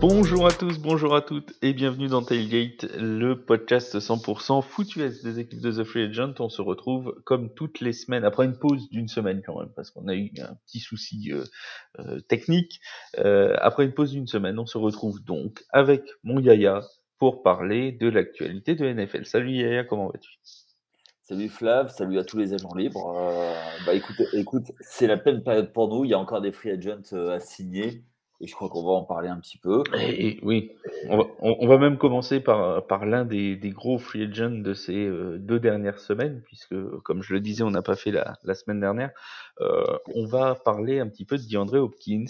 Bonjour à tous, bonjour à toutes et bienvenue dans Tailgate, le podcast 100% foot des équipes de The Free Agent. On se retrouve comme toutes les semaines, après une pause d'une semaine quand même, parce qu'on a eu un petit souci euh, euh, technique. Euh, après une pause d'une semaine, on se retrouve donc avec mon Yaya pour parler de l'actualité de NFL. Salut Yaya, comment vas-tu? Salut Flav, salut à tous les agents libres. bah écoute, écoute c'est la pleine période pour nous, il y a encore des free agents à signer. Et je crois qu'on va en parler un petit peu. Et, oui, on va, on, va, même commencer par, par l'un des, des, gros free agents de ces euh, deux dernières semaines, puisque, comme je le disais, on n'a pas fait la, la semaine dernière. Euh, on va parler un petit peu de DeAndre Hopkins.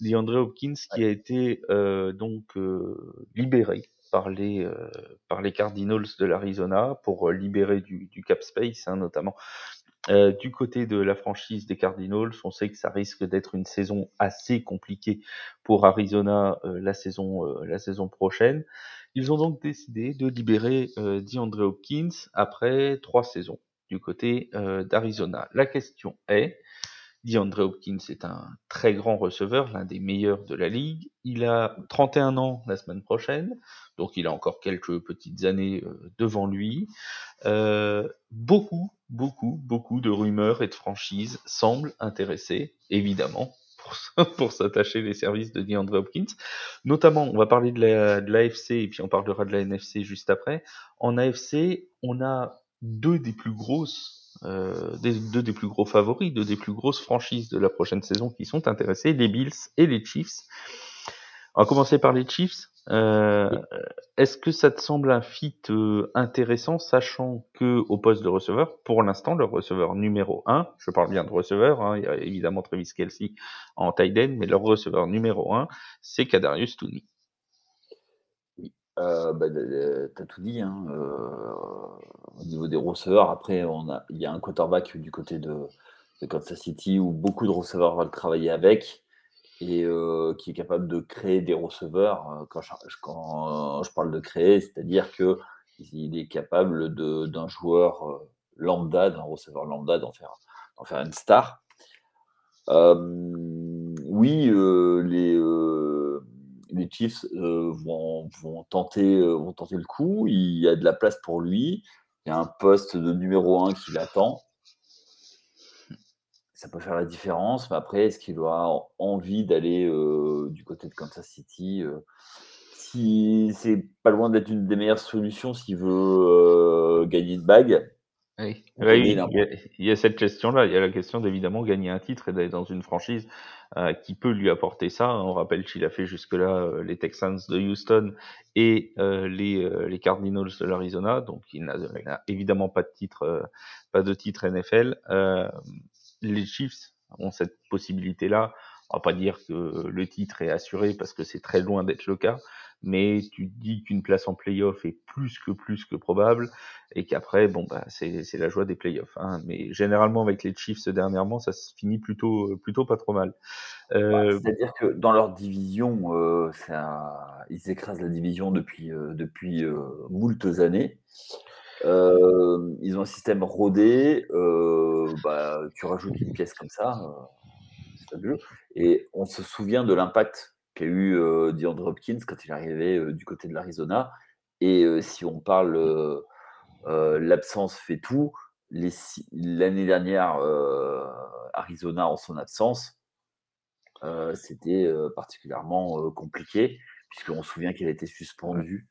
DeAndre Hopkins qui a été euh, donc euh, libéré par les, euh, par les Cardinals de l'Arizona pour libérer du, du cap space, hein, notamment euh, du côté de la franchise des Cardinals, on sait que ça risque d'être une saison assez compliquée pour Arizona euh, la saison euh, la saison prochaine. Ils ont donc décidé de libérer DeAndre Hopkins après trois saisons du côté d'Arizona. La question est, DeAndre Hopkins est un très grand receveur, l'un des meilleurs de la ligue. Il a 31 ans la semaine prochaine, donc il a encore quelques petites années euh, devant lui. Euh, beaucoup, beaucoup, beaucoup de rumeurs et de franchises semblent intéresser, évidemment, pour, s'attacher les services de DeAndre Hopkins. Notamment, on va parler de de l'AFC et puis on parlera de la NFC juste après. En AFC, on a deux des plus grosses euh, des, deux des plus gros favoris, deux des plus grosses franchises de la prochaine saison qui sont intéressés, les Bills et les Chiefs. On va commencer par les Chiefs. Euh, Est-ce que ça te semble un fit euh, intéressant, sachant que au poste de receveur, pour l'instant, le receveur numéro 1, je parle bien de receveur, hein, il y a évidemment Travis Kelsey en tight end, mais leur receveur numéro 1, c'est Kadarius Tooney. Euh, bah, t'as tout dit, hein, euh, au niveau des receveurs. Après, on a, il y a un quarterback du côté de, Kansas City où beaucoup de receveurs veulent travailler avec et euh, qui est capable de créer des receveurs. Quand je, quand je parle de créer, c'est-à-dire que il est capable d'un joueur lambda, d'un receveur lambda, d'en faire, faire une star. oui, les les Chiefs euh, vont, tenter, euh, vont tenter le coup. Il y a de la place pour lui. Il y a un poste de numéro 1 qui l'attend. Ça peut faire la différence, mais après, est-ce qu'il aura envie d'aller euh, du côté de Kansas City Si c'est pas loin d'être une des meilleures solutions s'il veut gagner une bague, oui, il, y a, cette question-là. Il y a la question d'évidemment gagner un titre et d'aller dans une franchise qui peut lui apporter ça. On rappelle qu'il a fait jusque-là euh, les Texans de Houston et euh, les, les Cardinals de l'Arizona, donc il n'a évidemment pas de titre, pas de titre NFL. les Chiefs ont cette possibilité-là. On va pas dire que le titre est assuré parce que c'est très loin d'être le cas, mais tu dis qu'une place en playoff est plus que plus que probable et qu'après bon bah c'est la joie des playoffs hein. mais généralement avec les Chiefs dernièrement ça se finit plutôt plutôt pas trop mal. Euh, c'est-à-dire que dans leur division euh, ils écrasent la division depuis euh, depuis euh, moultes années. Euh, ils ont un système rodé bah tu rajoutes une pièce comme ça c'est fabuleux. Et on se souvient de l'impact qu'a eu euh, DeAndre Hopkins quand il est arrivé euh, du côté de l'Arizona. Et euh, si on parle l'absence fait tout, l'année dernière, Arizona en son absence, c'était particulièrement compliqué, puisqu'on se souvient qu'elle a été suspendue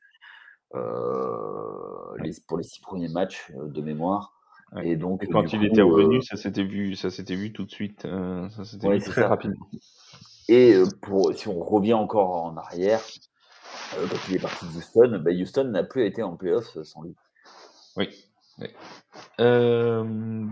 les, pour les six premiers matchs de mémoire. Et donc, quand il était revenu, ça s'était vu, ça s'était vu tout de suite, ça s'était vu très rapidement. Et pour, si on revient encore en arrière, quand il est parti de Houston, bah, Houston n'a plus été en playoff sans lui. Oui. Euh,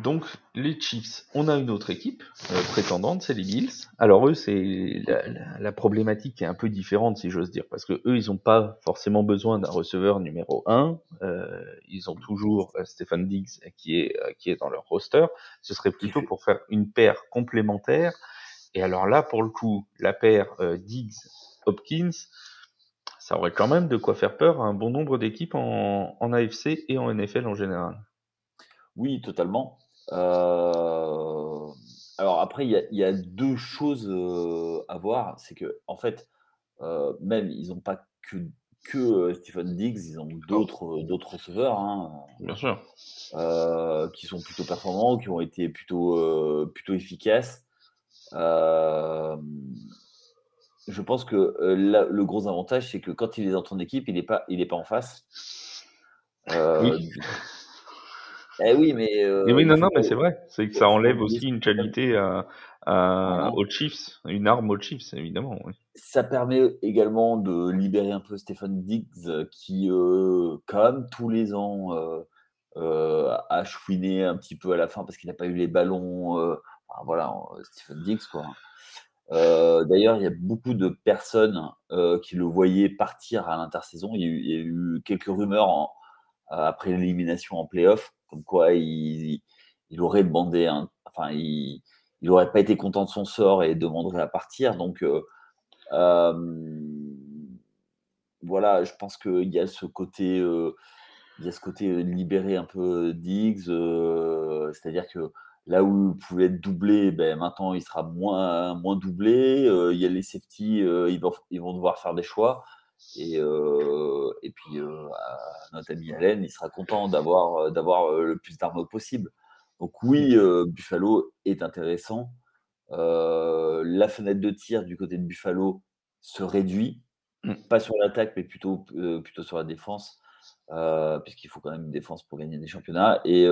donc les Chiefs, on a une autre équipe euh, prétendante, c'est les Bills. Alors eux, c'est la, la, problématique est un peu différente si j'ose dire, parce que eux, ils n'ont pas forcément besoin d'un receveur numéro 1. Euh, ils ont toujours Stephen Diggs qui est qui est dans leur roster. Ce serait plutôt pour faire une paire complémentaire et alors là, pour le coup, la paire euh, Diggs-Hopkins, ça aurait quand même de quoi faire peur à un bon nombre d'équipes en, en, AFC et en NFL en général. Oui, totalement. Euh... Alors après, il y, y, a deux choses euh, à voir. C'est que, en fait, même ils n'ont pas que que Stephen Diggs, ils ont d'autres d'autres receveurs, hein, Bien sûr. qui sont plutôt performants, qui ont été plutôt plutôt efficaces. Je pense que le gros avantage, c'est que quand il est dans ton équipe, il n'est pas, il est pas en face. oui. Eh oui, mais. oui, non, non, mais c'est vrai. C'est que ça enlève aussi une qualité à, aux Chiefs, une arme aux Chiefs, évidemment. Ça permet également de libérer un peu Stéphane Diggs, qui, euh, même, tous les ans, euh, euh, a chouiné un petit peu à la fin parce qu'il n'a pas eu les ballons. Voilà, Stephen Diggs, quoi. D'ailleurs, il y a beaucoup de personnes qui le voyaient partir à l'intersaison. Il, il, y a eu quelques rumeurs après l'élimination en playoff comme quoi il, aurait demandé, enfin, il n'aurait pas été content de son sort et demanderait à partir. Donc, euh, euh, voilà, je pense qu'il y a ce côté, euh, il y a ce côté libéré un peu Diggs, c'est-à-dire que là où il pouvait être doublé, ben, maintenant il sera moins, moins doublé. il y a les safety, ils, vont, ils vont devoir faire des choix. Et, euh, et puis, euh, notre ami Allen, il sera content d'avoir, euh, d'avoir le plus d'armes possible. Donc oui, Buffalo est intéressant. la fenêtre de tir du côté de Buffalo se réduit, mmh. pas sur l'attaque, mais plutôt, plutôt sur la défense, puisqu'il faut quand même une défense pour gagner des championnats. Et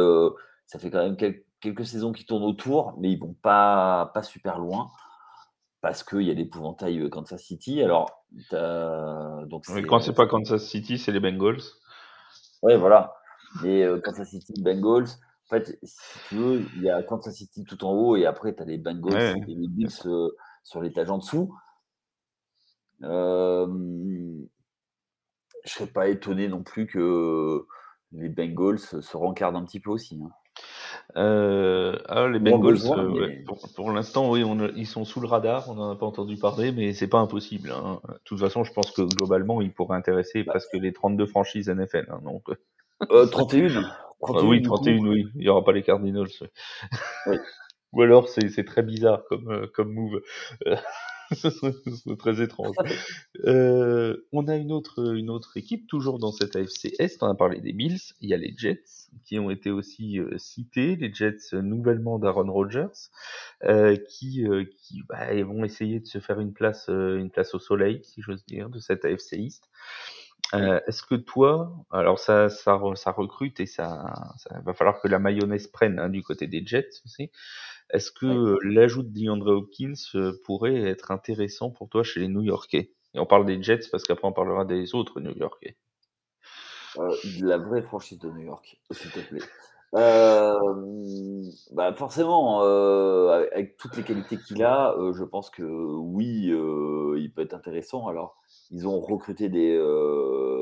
ça fait quand même quelques, quelques saisons qui tournent autour, mais ils vont pas, pas super loin parce qu'il y a l'épouvantail Kansas City. Alors, donc quand c'est pas Kansas City, c'est les Bengals. Oui, voilà. Mais Kansas City, Bengals. En fait, si tu veux, il y a Kansas City tout en haut et après, tu as les Bengals et les Bills sur l'étage en dessous. Euh, je serais pas étonné non plus que les Bengals se rencardent un petit peu aussi. Hein. Euh, ah, les Bengals, euh, pour, l'instant, oui, ils sont sous le radar, on n'en a pas entendu parler, mais c'est pas impossible. Hein. De toute façon, je pense que globalement, ils pourraient intéresser bah. presque les 32 franchises NFL. Hein, donc... 31, euh, Oui, 31, oui. Il n'y aura pas les Cardinals. Ou alors, c'est très bizarre comme, comme move. c'est très étrange. Euh, on a une autre, une autre équipe, toujours dans cette AFC Est. On a parlé des Bills. Il y a les Jets qui ont été aussi euh, cités. Les Jets euh, nouvellement d'Aaron Rodgers, qui, qui bah, vont essayer de se faire une place, une place au soleil, si j'ose dire, de cette AFC East. Est-ce que toi, alors ça, ça, ça recrute et ça, ça va falloir que la mayonnaise prenne hein, du côté des Jets aussi. Est-ce que l'ajout de DeAndre Hopkins pourrait être intéressant pour toi chez les New-Yorkais Et on parle des Jets parce qu'après on parlera des autres New-Yorkais. Euh, la vraie franchise de New York, s'il te plaît. Euh, bah forcément, euh, avec toutes les qualités qu'il a, je pense que oui, il peut être intéressant. Alors, ils ont recruté des,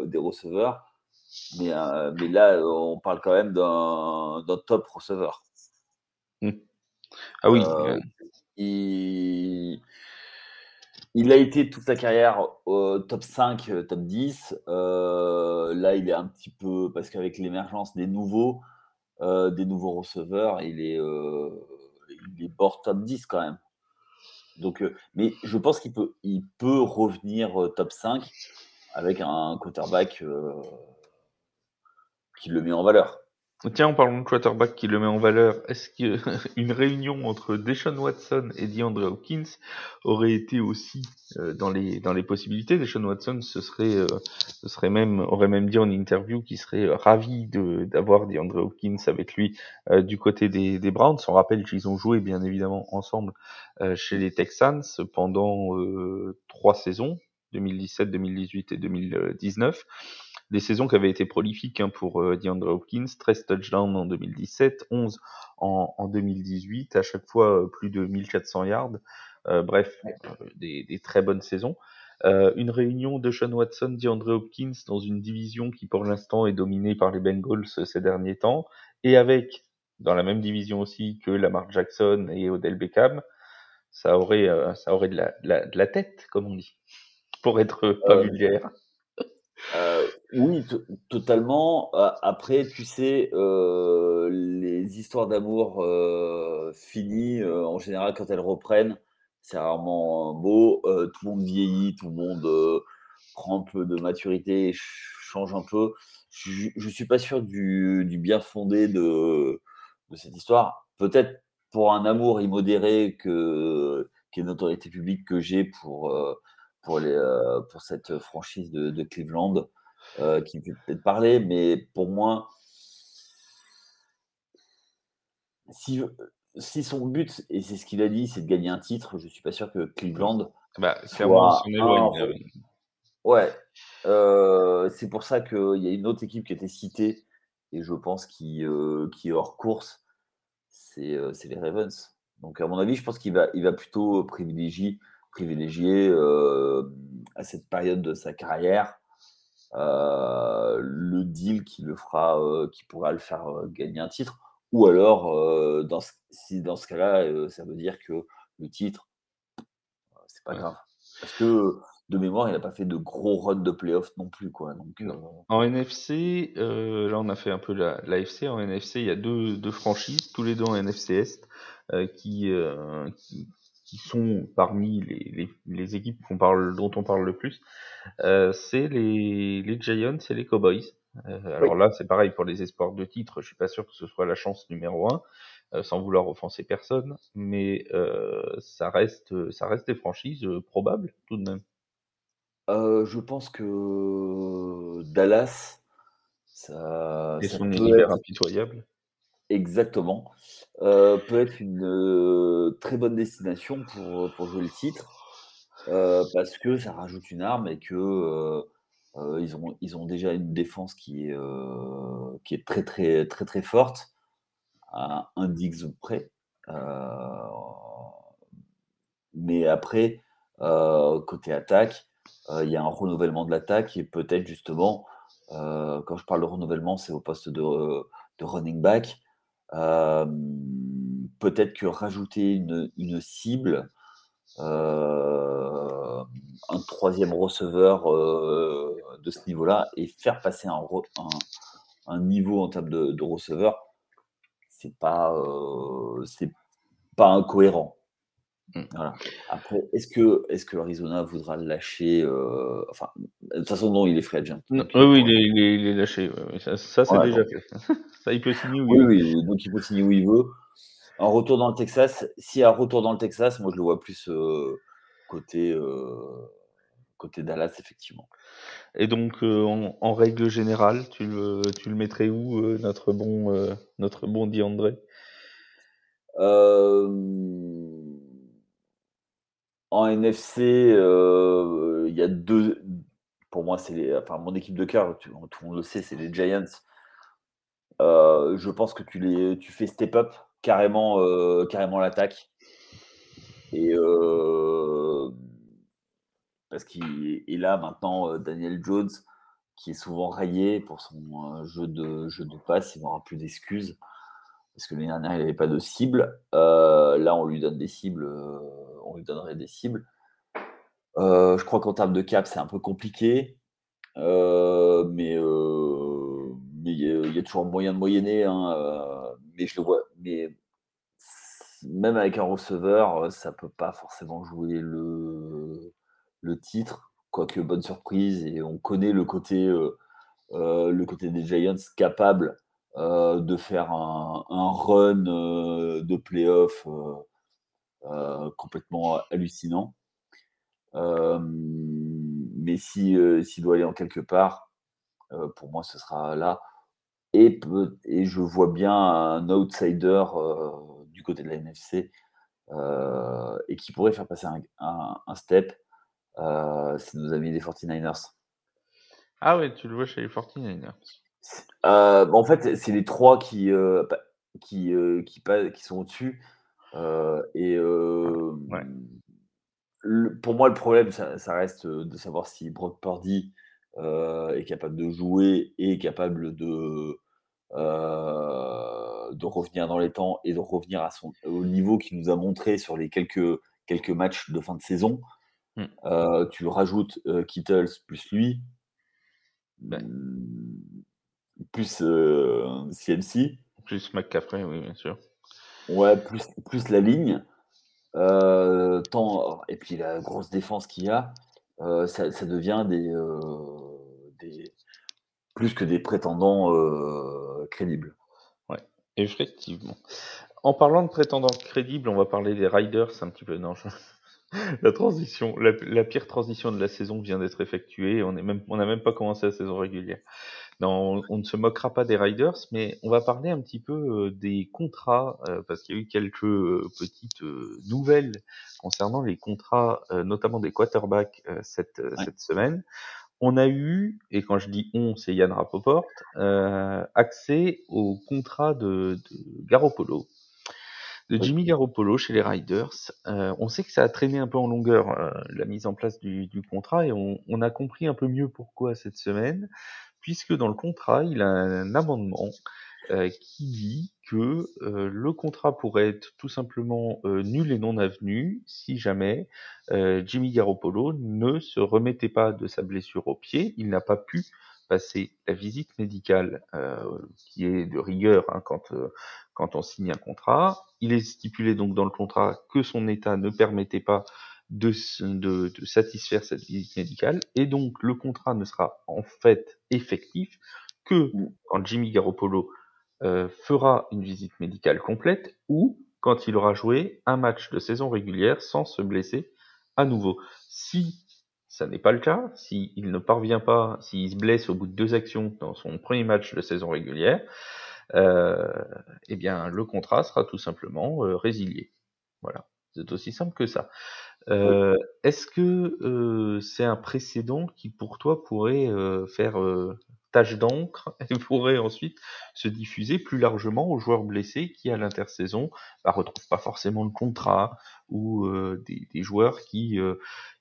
des receveurs, mais, mais là, on parle quand même d'un top receveur. Mmh. Ah oui. Euh, il, a été toute sa carrière top 5, euh, top 10. Euh, là, il est un petit peu, parce qu'avec l'émergence des nouveaux, des nouveaux receveurs, il est, il est bord top 10 quand même. Donc, mais je pense qu'il peut, il peut revenir top 5 avec un quarterback qui le met en valeur. Tiens, en parlant de quarterback qui le met en valeur, est-ce qu'une réunion entre Deshaun Watson et DeAndre Hopkins aurait été aussi euh, dans les possibilités? Deshaun Watson ce serait euh, ce serait même aurait même dit en interview qu'il serait euh, ravi d'avoir DeAndre Hopkins avec lui du côté des, des Browns. On rappelle qu'ils ont joué bien évidemment ensemble chez les Texans pendant trois saisons, 2017, 2018 et 2019 des saisons qui avaient été prolifiques hein, pour euh, DeAndre Hopkins, 13 touchdowns en 2017, 11 en, en 2018, à chaque fois euh, plus de 1400 yards. Euh, bref, des, des, très bonnes saisons. Euh, une réunion de Sean Watson, DeAndre Hopkins dans une division qui pour l'instant est dominée par les Bengals ces derniers temps, et avec dans la même division aussi que Lamar Jackson et Odell Beckham, ça aurait, ça aurait de la, de la, tête, comme on dit, pour être pas vulgaire. Euh, oui, totalement. après, tu sais, les histoires d'amour, finies, en général, quand elles reprennent, c'est rarement beau. tout le monde vieillit, tout le monde prend un peu de maturité, change un peu. Je ne suis pas sûr du, bien fondé de, cette histoire. Peut-être pour un amour immodéré que, qui est une autorité publique que j'ai pour, pour cette franchise de, Cleveland, qui peut peut-être parler, mais pour moi, si, si son but, et c'est ce qu'il a dit, c'est de gagner un titre, je ne suis pas sûr que Cleveland. Bah, soit un... Ouais, euh, c'est pour ça qu'il y a une autre équipe qui a été citée, et je pense qui, euh, qui est hors course, c'est euh, les Ravens. Donc, à mon avis, je pense qu'il va, il va plutôt privilégier, privilégier à cette période de sa carrière le deal qui le fera, qui pourra le faire gagner un titre. Ou alors, dans si dans ce cas-là, ça veut dire que le titre, c'est pas grave. Parce que de mémoire, il n'a pas fait de gros runs de playoffs non plus. Quoi. Donc, En NFC, là on a fait un peu l'AFC. en NFC, il y a deux, deux, franchises, tous les deux en NFC Est, qui, qui, sont parmi les, les, les équipes parle, dont on parle le plus. c'est les, les Giants et les Cowboys. Euh, alors là, c'est pareil pour les espoirs de titre. Je suis pas sûr que ce soit la chance numéro un, euh, sans vouloir offenser personne, mais euh, ça reste, ça reste des franchises probables tout de même. je pense que Dallas, ça, et son univers impitoyable. Exactement. peut être une très bonne destination pour, pour jouer le titre, parce que ça rajoute une arme et que euh, ils, ont, ils ont déjà une défense qui est, euh, qui est très, très, très, très forte, à un Dix près. Euh, mais après, côté attaque, il y a un renouvellement de l'attaque et peut-être justement, quand je parle de renouvellement, c'est au poste de, de running back. Peut-être que rajouter une, cible, un troisième receveur euh, de ce niveau-là et faire passer un, niveau en termes de, receveur, c'est pas, euh, c'est pas incohérent. Mm. Après, est-ce que, est-ce que Arizona voudra lâcher euh, Enfin, de toute façon, non, il est free agent. oui, oui, il est, il est, lâché. Ça, c'est déjà fait. ça, il peut signer où il veut. Oui, donc il peut signer où il veut. Un retour dans le Texas. A un retour dans le Texas, moi, je le vois plus côté côté Dallas, effectivement. Et donc, euh, en, règle générale, tu le, tu le mettrais où, euh, notre bon, euh, notre bon En NFC, il y a deux. Pour moi, c'est mon équipe de cœur, tout, le monde le sait, c'est les Giants. je pense que tu, les, fais step up carrément, carrément l'attaque. Et parce qu'il a maintenant euh, Daniel Jones qui est souvent rayé pour son euh, jeu de passe, il n'aura plus d'excuses. Parce que l'année dernière, il n'avait pas de cible. Euh, là, on lui donne des cibles, on lui donnerait des cibles. je crois qu'en termes de cap, c'est un peu compliqué. mais il y, a toujours moyen de moyenner. Hein, mais je le vois. Mais même avec un receveur, ça ne peut pas forcément jouer le, le titre, quoique bonne surprise, et on connaît le côté, euh, euh, le côté des Giants capable euh, de faire un, run de playoff complètement hallucinant. mais si s'il doit aller en quelque part, pour moi, ce sera là. Et, et je vois bien un outsider du côté de la NFC et qui pourrait faire passer un step euh, c'est nos amis des 49ers. Ah ouais, tu le vois chez les 49ers. Euh, en fait, c'est les trois qui, euh, qui, qui, qui, sont au-dessus. et pour moi, le problème, ça, reste de savoir si Brock Purdy est capable de jouer et capable de, de revenir dans les temps et de revenir à son, au niveau qu'il nous a montré sur les quelques, quelques matchs de fin de saison. Mmh. Euh, tu rajoutes euh, Kittles plus lui, mmh, plus CMC. Euh, plus McCaffrey, oui, bien sûr. Ouais, plus, plus la ligne. tant, et puis la grosse défense qu'il y a, ça, ça, devient des, des, plus que des prétendants crédibles. Ouais, effectivement. En parlant de prétendants crédibles, on va parler des Riders un petit peu. Non, la transition, la, pire transition de la saison vient d'être effectuée. On n'a même, pas commencé la saison régulière. Non, on, ne se moquera pas des Riders, mais on va parler un petit peu euh, des contrats, euh, parce qu'il y a eu quelques euh, petites nouvelles concernant les contrats, notamment des quarterbacks cette, cette semaine. On a eu, et quand je dis on, c'est Yann Rapoport, accès au contrat de, de Garoppolo, de Jimmy Garoppolo chez les Riders. Euh, on sait que ça a traîné un peu en longueur euh, la mise en place du, du contrat et on, on, a compris un peu mieux pourquoi cette semaine, puisque dans le contrat, il a un amendement euh, qui dit que euh, le contrat pourrait être tout simplement euh, nul et non avenu si jamais Jimmy Garoppolo ne se remettait pas de sa blessure au pied. Il n'a pas pu passer la visite médicale qui est de rigueur hein, quand, quand on signe un contrat. Il est stipulé donc dans le contrat que son état ne permettait pas de, satisfaire cette visite médicale et donc le contrat ne sera en fait effectif que quand Jimmy Garoppolo euh, fera une visite médicale complète ou quand il aura joué un match de saison régulière sans se blesser à nouveau. Si ça n'est pas le cas, s'il ne parvient pas, s'il se blesse au bout de deux actions dans son premier match de saison régulière, eh bien le contrat sera tout simplement euh, résilié. Voilà, c'est aussi simple que ça. Euh, Est-ce que euh, c'est un précédent qui pour toi pourrait euh, faire euh, tâche d'encre et pourrait ensuite se diffuser plus largement aux joueurs blessés qui à l'intersaison bah, retrouvent pas forcément le contrat ou euh, des, des, joueurs qui,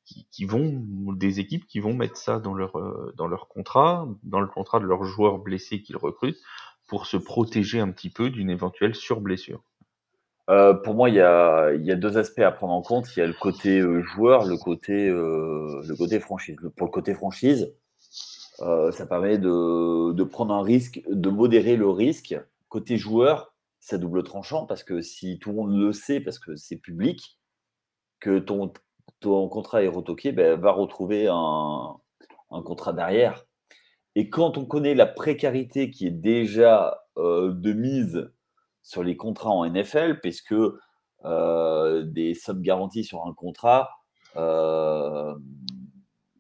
qui, qui vont des équipes qui vont mettre ça dans leur dans leur contrat, dans le contrat de leurs joueurs blessés qu'ils recrutent pour se protéger un petit peu d'une éventuelle surblessure euh, pour moi, il y, a, deux aspects à prendre en compte. Il y a le côté euh, joueur, le côté, euh, le côté franchise. Pour le côté franchise, euh, ça permet de, de, prendre un risque, de modérer le risque. Côté joueur, c'est double tranchant parce que si tout le monde le sait, parce que c'est public, que ton, ton contrat est retoqué, ben, va retrouver un, un contrat derrière. Et quand on connaît la précarité qui est déjà euh, de mise sur les contrats en NFL, puisque euh, des sommes garanties sur un contrat, euh,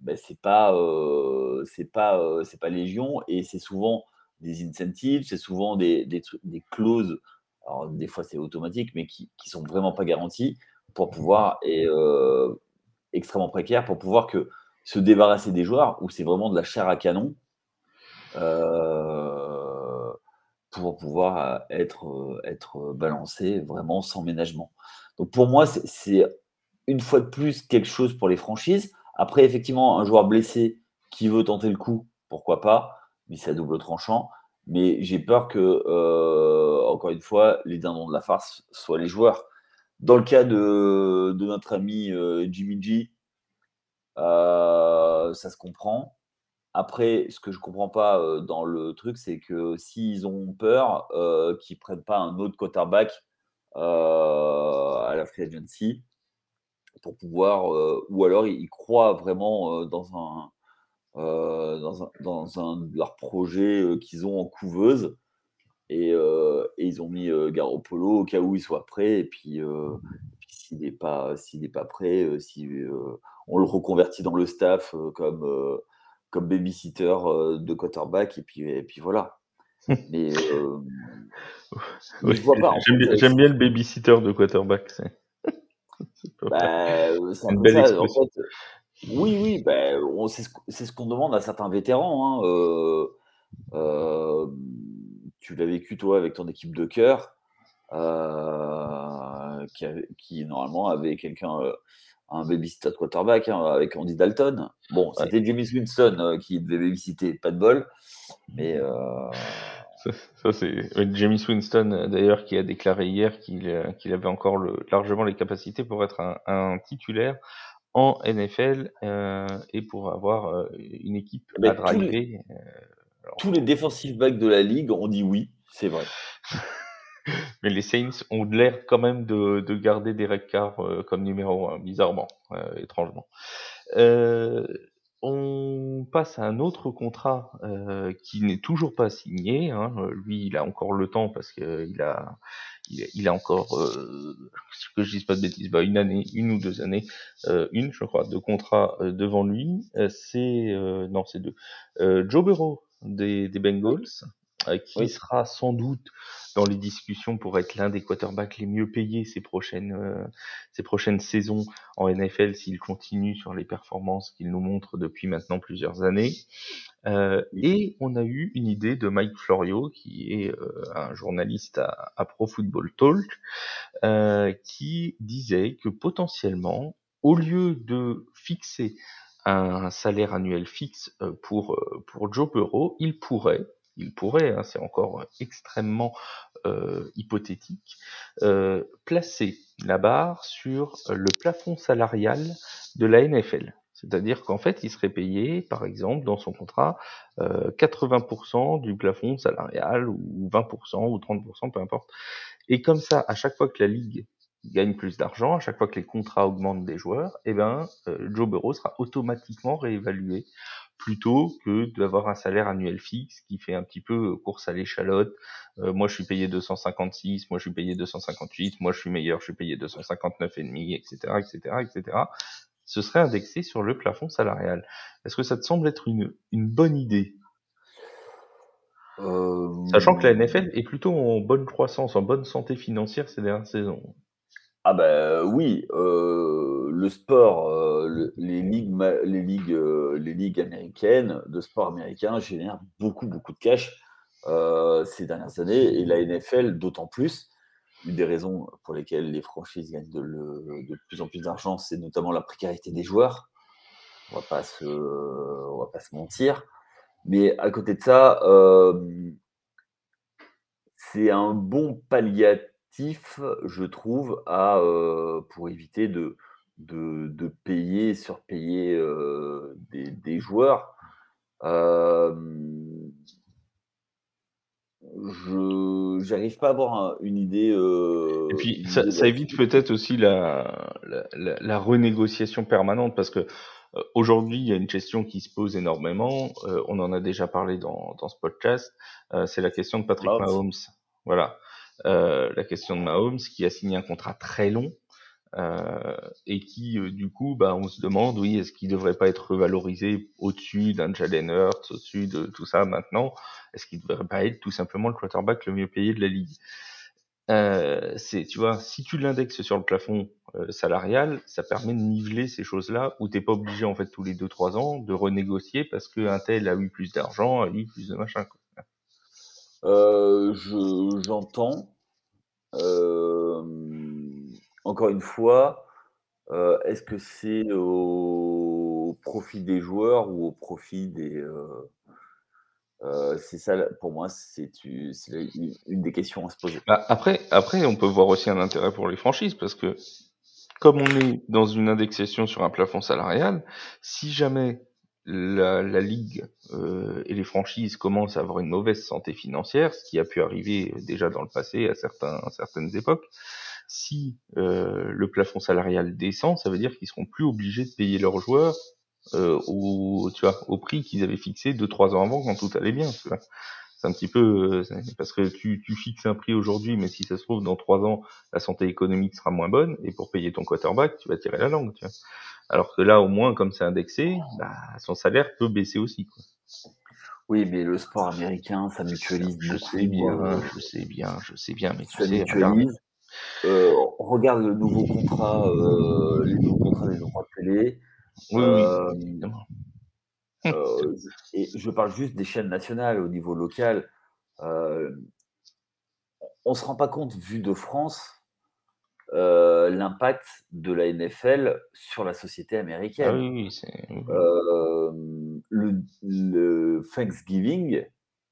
ben c'est pas, euh, pas, euh, pas légion, et c'est souvent des incentives, c'est souvent des, des, des, clauses. Alors des fois c'est automatique, mais qui, qui sont vraiment pas garanties pour pouvoir et extrêmement précaires pour pouvoir que se débarrasser des joueurs où c'est vraiment de la chair à canon euh, pour pouvoir euh, être, euh, être balancé vraiment sans ménagement. Donc pour moi, c'est une fois de plus quelque chose pour les franchises. Après, effectivement, un joueur blessé qui veut tenter le coup, pourquoi pas, mais c'est à double tranchant. Mais j'ai peur que, encore une fois, les dindons de la farce soient les joueurs. Dans le cas de, notre ami Jimmy G, ça se comprend. Après, ce que je comprends pas dans le truc, c'est que s'ils ont peur euh, qu'ils prennent pas un autre quarterback à la free agency pour pouvoir, ou alors ils croient vraiment dans un dans un, dans un de leurs projets qu'ils ont en couveuse et, et, ils ont mis Garoppolo au cas où il soit prêt et puis, puis s'il n'est pas s'il n'est pas prêt, si on le reconvertit dans le staff comme comme babysitter euh, de quarterback et puis, et puis voilà. Mais, euh, oui, je vois pas. J'aime bien, euh, bien, le babysitter de quarterback. C'est bah, une belle ça, en fait, oui, oui, bah, c'est ce, ce qu'on demande à certains vétérans. Hein. Euh, euh, tu l'as vécu toi avec ton équipe de cœur, euh, qui, normalement avait quelqu'un un babysitter quarterback hein, avec Andy Dalton. Bon, c'était James Winston euh, qui devait babysitter, pas de bol. Mais. Euh... Ça, c'est James Winston, euh, d'ailleurs, qui a déclaré hier qu'il euh, avait encore le, largement les capacités pour être un, un titulaire en NFL euh, et pour avoir une équipe à driver. Tous les, alors... tous les défensifs backs de la ligue ont dit oui, c'est vrai. Mais les Saints ont l'air quand même de, de garder Derek Carr euh, comme numéro 1, bizarrement, euh, étrangement. Euh, on passe à un autre contrat euh, qui n'est toujours pas signé. Hein. Lui, il a encore le temps parce qu'il a, il a, encore, euh, que je dise pas de bêtises, bah, une année, une ou deux années, euh, une, je crois, de contrat euh, devant lui. Euh, c'est non, c'est deux. Joe Burrow des, des Bengals, qui sera sans doute dans les discussions pour être l'un des quarterbacks les mieux payés ces prochaines, euh, ces prochaines saisons en NFL s'il continue sur les performances qu'il nous montre depuis maintenant plusieurs années. Euh, et on a eu une idée de Mike Florio, qui est euh, un journaliste à, à, Pro Football Talk, euh, qui disait que potentiellement, au lieu de fixer un salaire annuel fixe euh, pour, pour Joe Burrow, il pourrait, il pourrait, hein, c'est encore extrêmement euh, hypothétique, euh, placer la barre sur le plafond salarial de la NFL. C'est-à-dire qu'en fait, il serait payé, par exemple, dans son contrat, euh, 80% du plafond salarial, ou 20%, ou 30%, peu importe. Et comme ça, à chaque fois que la ligue gagne plus d'argent, à chaque fois que les contrats augmentent des joueurs, eh ben, euh, Joe Burrow sera automatiquement réévalué plutôt que d'avoir un salaire annuel fixe qui fait un petit peu euh, course à l'échalote. Euh, moi, je suis payé 256, moi, je suis payé 258, moi, je suis meilleur, je suis payé 259 et demi, etc., etc., etc. Ce serait indexé sur le plafond salarial. Est-ce que ça te semble être une, une bonne idée? Euh... Sachant que la NFL est plutôt en bonne croissance, en bonne santé financière ces dernières saisons. Ah ben oui, euh, le sport, euh, les ligues, les ligues, euh, les ligues américaines de sport américain génèrent beaucoup beaucoup de cash ces dernières années et la NFL d'autant plus. Une des raisons pour lesquelles les franchises gagnent de, plus en plus d'argent, c'est notamment la précarité des joueurs. On va pas se, va pas se mentir. Mais à côté de ça, c'est un bon palliatif je trouve, à, pour éviter de, de, de payer, surpayer des, des, joueurs. je n'arrive pas à avoir une idée. Et puis, ça, ça évite peut-être aussi la, la, la, renégociation permanente parce que aujourd'hui, il y a une question qui se pose énormément. on en a déjà parlé dans, dans ce podcast. c'est la question de Patrick Mahomes. Voilà. Euh, la question de Mahomes, qui a signé un contrat très long euh, et qui, euh, du coup, bah, on se demande, oui, est-ce qu'il devrait pas être revalorisé au-dessus d'un Jalen Hurts, au-dessus de tout ça maintenant? Est-ce qu'il devrait pas être tout simplement le quarterback le mieux payé de la ligue? Euh, c'est, tu vois, si tu l'indexes sur le plafond salarial, ça permet de niveler ces choses-là où t'es pas obligé en fait tous les deux trois ans de renégocier parce que un tel a eu plus d'argent, a eu plus de machin. Quoi. Euh, je, j'entends. Euh, encore une fois, euh, est-ce que c'est au profit des joueurs ou au profit des. c'est ça, pour moi, c'est, une des questions à se poser. Bah, après, après, on peut voir aussi un intérêt pour les franchises parce que comme on est dans une indexation sur un plafond salarial, si jamais la, la ligue euh, et les franchises commencent à avoir une mauvaise santé financière, ce qui a pu arriver déjà dans le passé à, certains, à certaines époques, si euh, le plafond salarial descend, ça veut dire qu'ils seront plus obligés de payer leurs joueurs euh, au, tu vois, au prix qu'ils avaient fixé deux trois ans avant quand tout allait bien. C'est un petit peu euh, parce que tu, tu fixes un prix aujourd'hui, mais si ça se trouve dans trois ans, la santé économique sera moins bonne et pour payer ton quarterback, tu vas tirer la langue. Tu vois. Alors que là, au moins, comme c'est indexé, bah, son salaire peut baisser aussi. Quoi. Oui, mais le sport américain, ça mutualise je. Sais bien, je sais bien, je sais bien, mais tu ça sais, mutualise. Euh, regarde le nouveau contrat, euh, les nouveaux contrats des droits de télé. Oui, euh, euh, et je parle juste des chaînes nationales au niveau local. Euh, on se rend pas compte, vu de France, euh, l'impact de la NFL sur la société Ah américaine. oui, oui. Euh, le, le Thanksgiving,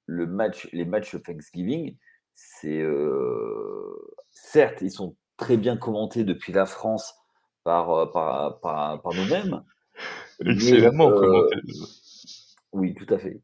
le match, les matchs de Thanksgiving, c'est euh, certes, ils sont très bien commentés depuis la France par, par, par, par nous-mêmes. Excellemment euh, commenté. oui, tout à fait,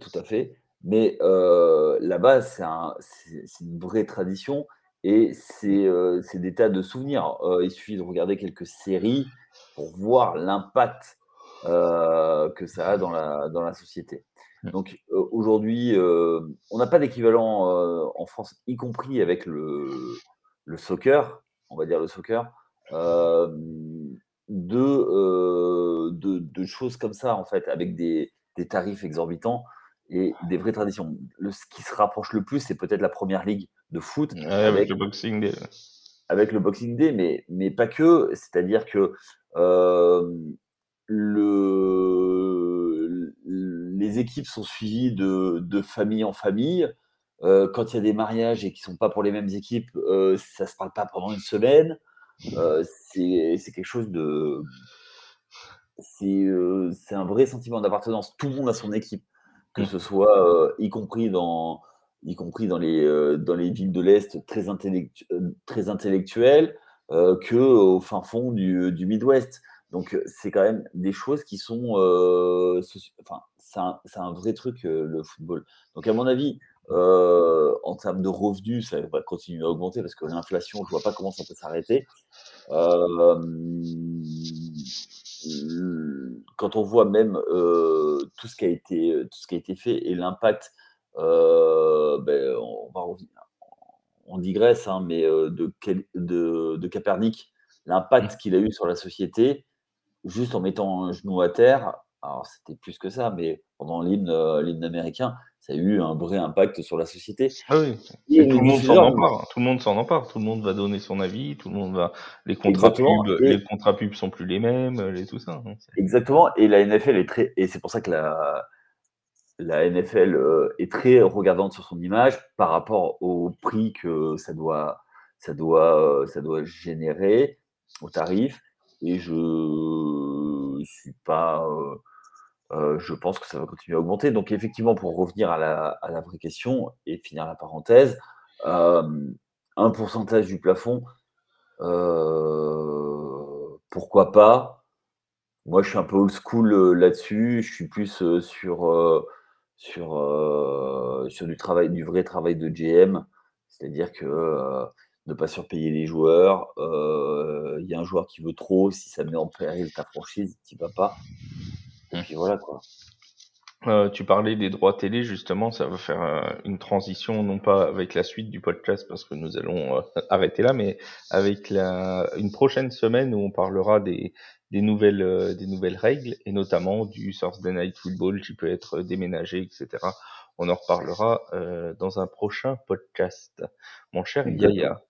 tout à fait. Mais là-bas, c'est un, c'est c'est une vraie tradition et c'est des tas de souvenirs. il suffit de regarder quelques séries pour voir l'impact que ça a dans la, dans la société. Mmh. Donc aujourd'hui, on n'a pas d'équivalent en France, y compris avec le, le, soccer, on va dire le soccer, de, de, de, choses comme ça, en fait, avec des, des tarifs exorbitants et des vraies traditions. Le, ce qui se rapproche le plus, c'est peut-être la première ligue de foot. avec, le Boxing Day. Avec le Boxing Day, mais, mais pas que. C'est-à-dire que euh, le, les équipes sont suivies de, de famille en famille. Euh, quand il y a des mariages et qui ne sont pas pour les mêmes équipes, euh, ça ne se parle pas pendant une semaine. c'est quelque chose de. C'est un vrai sentiment d'appartenance. Tout le monde a son équipe que ce soit y compris dans y compris dans les, dans les villes de l'Est très, très intellectuelles, que au fin fond du, du Midwest. Donc, c'est quand même des choses qui sont. enfin, c'est un, un, vrai truc, le football. Donc, à mon avis, en termes de revenus, ça va continuer à augmenter parce que l'inflation, je ne vois pas comment ça peut s'arrêter quand on voit même euh, tout, ce qui a été, tout ce qui a été fait et l'impact, euh, ben, on, va, on digresse, hein, mais euh, de, de, de Capernic, l'impact mmh. qu'il a eu sur la société, juste en mettant un genou à terre, alors c'était plus que ça, mais pendant l'hymne, l'hymne américain, ça a eu un vrai impact sur la société. Ah oui. Et tout le monde s'en empare. Tout le monde s'en empare. Tout le monde va donner son avis. Tout le monde va. Les contrats pubs, les contrats pubs sont plus les mêmes, les tout ça. Hein, Exactement. Et la NFL est très. Et c'est pour ça que la la NFL euh, est très regardante sur son image par rapport au prix que ça doit ça doit ça doit générer au tarif. Et je suis pas euh, je pense que ça va continuer à augmenter. Donc effectivement, pour revenir à la, vraie question et finir la parenthèse, euh, un pourcentage du plafond, euh, pourquoi pas? Moi, je suis un peu old school là-dessus. Je suis plus sur, sur, sur du travail, du vrai travail de GM, c'est-à-dire que ne pas surpayer les joueurs. Il y a un joueur qui veut trop, si ça met en péril ta franchise, tu vas pas. Et puis voilà quoi. Euh, tu parlais des droits télé, justement, ça va faire euh, une transition, non pas avec la suite du podcast, parce que nous allons euh, arrêter là, mais avec la, une prochaine semaine où on parlera des, des, nouvelles, des nouvelles règles, et notamment du Thursday Night Football qui peut être déménagé, etc. On en reparlera dans un prochain podcast. Mon cher Yaya,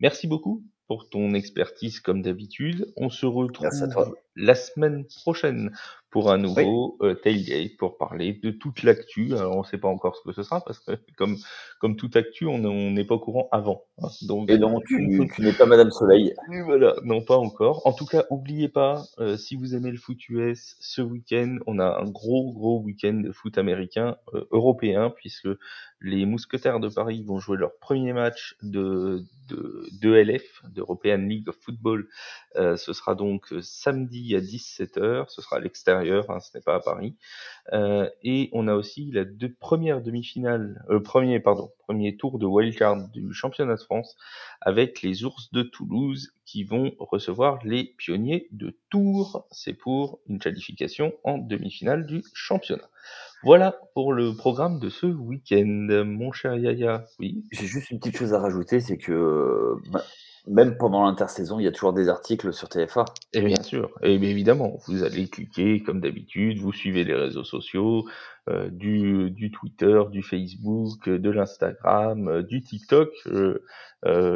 merci beaucoup pour ton expertise comme d'habitude. On se retrouve la semaine prochaine pour un nouveau euh, tailgate pour parler de toute l'actu. Alors on ne sait pas encore ce que ce sera parce que comme comme toute actu, on n'est pas au courant avant. Hein. Donc, et donc tu, n'es pas Madame Soleil. Voilà, non pas encore. En tout cas, oubliez pas euh, si vous aimez le foot US, ce week-end, on a un gros gros week-end de foot américain euh, européen puisque les Mousquetaires de Paris vont jouer leur premier match de de, de LF, d'European League of Football. ce sera donc samedi à 17h. Ce sera à l'extérieur Hein, ce n'est pas à Paris. Euh, et on a aussi la deux premières demi-finales, euh, premier pardon, premier tour de wildcard du championnat de France avec les Ours de Toulouse qui vont recevoir les Pionniers de Tours. C'est pour une qualification en demi-finale du championnat. Voilà pour le programme de ce week-end, mon cher Yaya. Oui. J'ai juste une petite chose à rajouter, c'est que bah, même pendant l'intersaison, il y a toujours des articles sur TFA. Et bien sûr, et bien évidemment, vous allez cliquer comme d'habitude, vous suivez les réseaux sociaux, euh, du, du, Twitter, du Facebook, de l'Instagram, euh, du TikTok. Euh,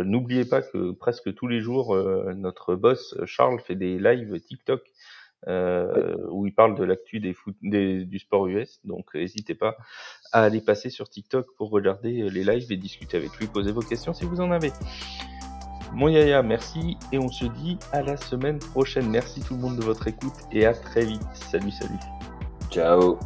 n'oubliez pas que presque tous les jours, notre boss Charles fait des lives TikTok. où il parle de l'actu des, des, du sport US. Donc n'hésitez pas à aller passer sur TikTok pour regarder les lives et discuter avec lui, poser vos questions si vous en avez. Mon Yaya, merci et on se dit à la semaine prochaine. Merci tout le monde de votre écoute et à très vite. Salut, salut. Ciao.